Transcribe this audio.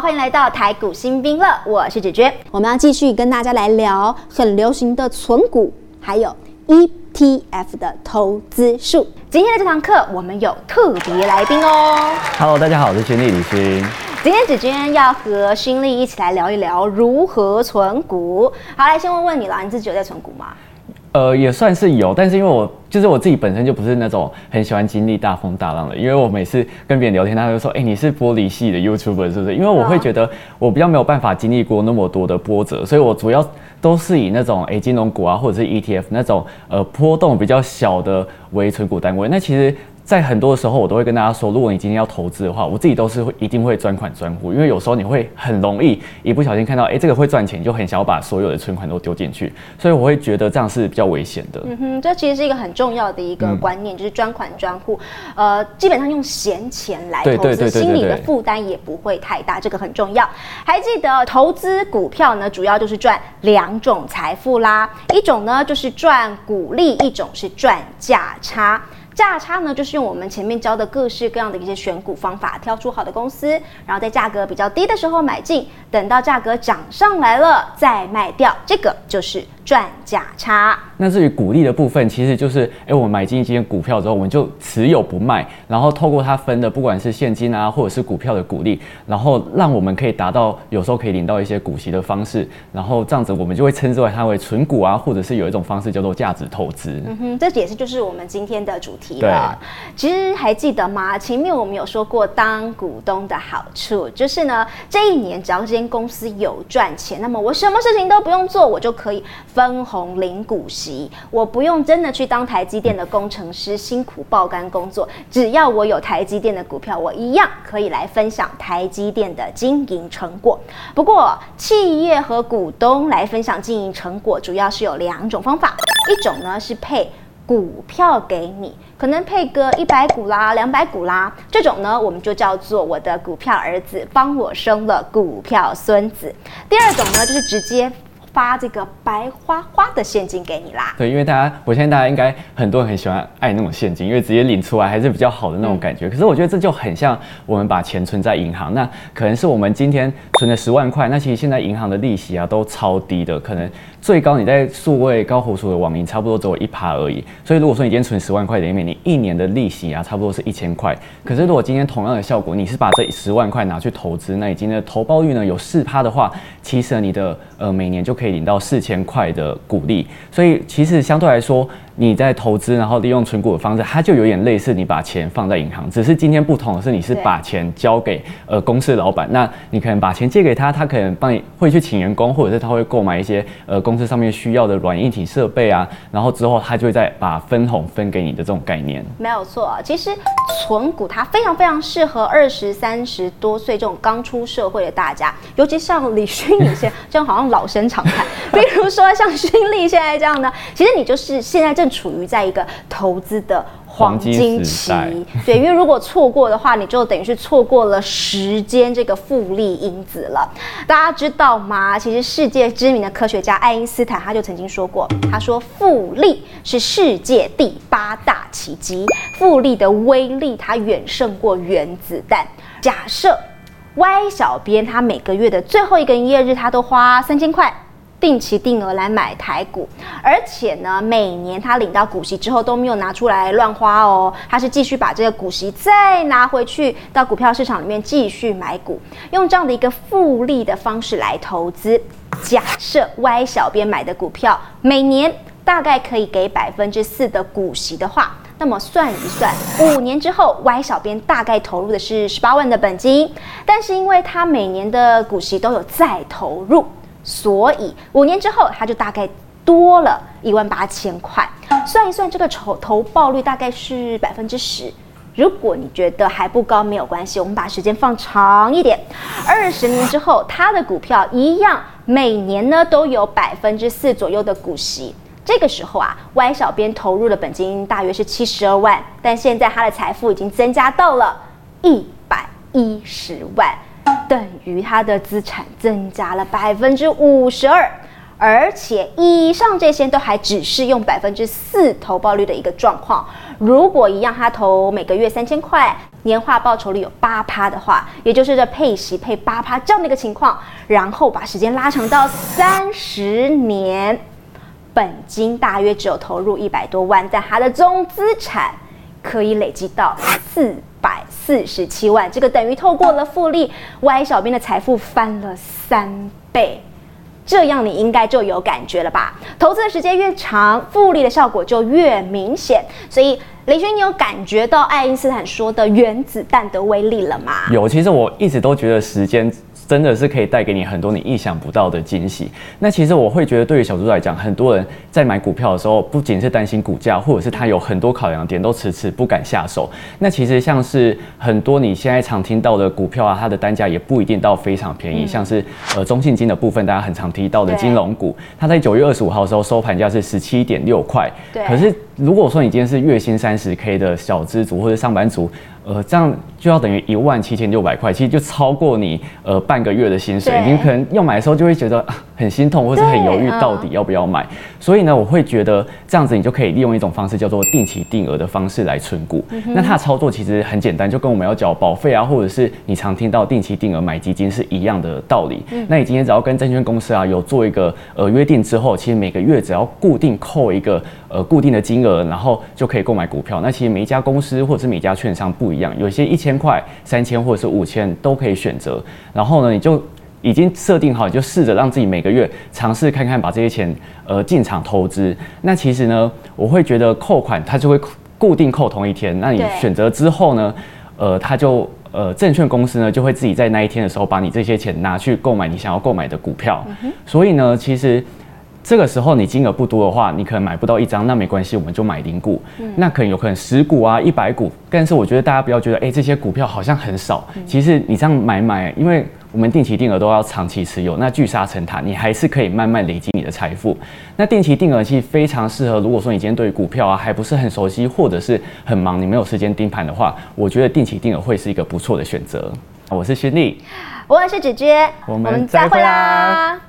好，欢迎来到台股新兵乐，我是芷娟。我们要继续跟大家来聊很流行的存股，还有 ETF 的投资术。今天的这堂课，我们有特别来宾哦。Hello，大家好，我是轩丽李勋。今天芷娟要和勋丽一起来聊一聊如何存股。好，来先问问你啦，你自己有在存股吗？呃，也算是有，但是因为我就是我自己本身就不是那种很喜欢经历大风大浪的，因为我每次跟别人聊天，他就说，哎、你是玻璃系的 YouTuber 是不是？因为我会觉得我比较没有办法经历过那么多的波折，所以我主要都是以那种欸、金融股啊，或者是 ETF 那种呃波动比较小的为存股单位。那其实。在很多的时候，我都会跟大家说，如果你今天要投资的话，我自己都是会一定会专款专户，因为有时候你会很容易一不小心看到，哎、这个会赚钱，你就很想要把所有的存款都丢进去，所以我会觉得这样是比较危险的。嗯哼，这其实是一个很重要的一个观念，就是专款专户，呃，基本上用闲钱来投资，心理的负担也不会太大，这个很重要。还记得投资股票呢，主要就是赚两种财富啦，一种呢就是赚股利，一种是赚价差。价差呢，就是用我们前面教的各式各样的一些选股方法，挑出好的公司，然后在价格比较低的时候买进，等到价格涨上来了再卖掉，这个就是赚价差。那至于股利的部分，其实就是，哎、我们买进一间股票之后，我们就持有不卖，然后透过它分的，不管是现金啊，或者是股票的股利，然后让我们可以达到有时候可以领到一些股息的方式，然后这样子我们就会称之为它为存股啊，或者是有一种方式叫做价值投资。嗯哼，这也是就是我们今天的主题了。其实还记得吗？前面我们有说过当股东的好处，就是呢，这一年只要这公司有赚钱，那么我什么事情都不用做，我就可以分红领股息，我不用真的去当台积电的工程师，辛苦爆肝工作，只要我有台积电的股票，我一样可以来分享台积电的经营成果。不过，企业和股东来分享经营成果，主要是有两种方法，一种呢是配。股票给你，可能配个一百股啦、两百股啦，这种呢，我们就叫做我的股票儿子帮我生了股票孙子。第二种呢，就是直接发这个白花花的现金给你啦。对，因为大家，我相信大家应该很多人很喜欢爱那种现金，因为直接领出来还是比较好的那种感觉。可是我觉得这就很像我们把钱存在银行，那可能是我们今天存了十万块，那其实现在银行的利息啊都超低的，可能最高你在数位高活数的网银差不多只有一趴而已。所以如果说你今天存十万块里面，你一年的利息啊差不多是一千块。可是如果今天同样的效果，你是把这十万块拿去投资，那你今天的投报率呢有四趴的话，其实你的呃每年就可以领到四千块的鼓励。所以其实相对来说，你在投资，然后利用存股的方式，它就有点类似你把钱放在银行，只是今天不同的是，你是把钱交给呃公司老板，那你可能把钱借给他，他可能帮你会去请员工，或者是他会购买一些呃公司上面需要的软硬体设备啊，然后之后他就会再把分红分给你的这种概念。没有错，其实存股它非常非常适合二十三十多岁这种刚出社会的大家，尤其像李勋你现在这样好像老生常谈，比如说像勋丽现在这样呢，其实你就是现在正处于在一个投资的。黄金期对，因为如果错过的话，你就等于是错过了时间这个复利因子了。大家知道吗？其实世界知名的科学家爱因斯坦他就曾经说过，他说复利是世界第八大奇迹，复利的威力它远胜过原子弹。假设 Y 小编他每个月的最后一个营业日，他都花三千块。定期定额来买台股，而且呢，每年他领到股息之后都没有拿出来乱花哦，他是继续把这个股息再拿回去到股票市场里面继续买股，用这样的一个复利的方式来投资。假设 Y 小编买的股票每年大概可以给百分之四的股息的话，那么算一算，五年之后，Y 小编大概投入的是十八万的本金，但是因为他每年的股息都有再投入。所以五年之后，它就大概多了一万八千块。算一算，这个投投报率大概是百分之十。如果你觉得还不高，没有关系，我们把时间放长一点，二十年之后，它的股票一样，每年呢都有百分之四左右的股息。这个时候啊，Y 小编投入的本金大约是七十二万，但现在他的财富已经增加到了一百一十万。等于他的资产增加了百分之五十二，而且以上这些都还只是用百分之四投报率的一个状况。如果一样，他投每个月三千块，年化报酬率有八趴的话，也就是这配息配八趴这样的一个情况，然后把时间拉长到三十年，本金大约只有投入一百多万，但他的总资产可以累积到四百四十七万，这个等于透过了复利，Y 小编的财富翻了三倍。这样你应该就有感觉了吧？投资的时间越长，复利的效果就越明显。所以，雷军，你有感觉到爱因斯坦说的原子弹的威力了吗？有，其实我一直都觉得时间。真的是可以带给你很多你意想不到的惊喜。那其实我会觉得，对于小猪来讲，很多人在买股票的时候，不仅是担心股价，或者是他有很多考量点，都迟迟不敢下手。那其实像是很多你现在常听到的股票啊，它的单价也不一定到非常便宜。像是呃中信金的部分，大家很常提到的金融股，它在九月二十五号的时候收盘价是十七点六块。对。可是如果说你今天是月薪三十 K 的小资族或者上班族，呃，这样就要等于一万七千六百块，其实就超过你呃半个月的薪水。你可能要买的时候就会觉得很心痛，或者很犹豫到底要不要买。所以呢，我会觉得这样子你就可以利用一种方式叫做定期定额的方式来存股。那它的操作其实很简单，就跟我们要缴保费啊，或者是你常听到定期定额买基金是一样的道理。那你今天只要跟证券公司啊有做一个呃约定之后，其实每个月只要固定扣一个呃固定的金额，然后就可以购买股票。那其实每一家公司或者是每家券商不一样，有些一千块、三千或者是五千都可以选择。然后呢，你就已经设定好，你就试着让自己每个月尝试看看把这些钱呃进场投资。那其实呢，我会觉得扣款它就会固定扣同一天。那你选择之后呢，呃，它就呃证券公司呢就会自己在那一天的时候把你这些钱拿去购买你想要购买的股票。所以呢，其实。这个时候你金额不多的话，你可能买不到一张，那没关系，我们就买零股。那可能有可能十股啊，一百股。但是我觉得大家不要觉得，哎，这些股票好像很少。其实你这样买买，因为我们定期定额都要长期持有，那聚沙成塔，你还是可以慢慢累积你的财富。那定期定额其实非常适合，如果说你今天对股票啊还不是很熟悉，或者是很忙，你没有时间盯盘的话，我觉得定期定额会是一个不错的选择。我是轩丽，我是芷娟，我们再会啦。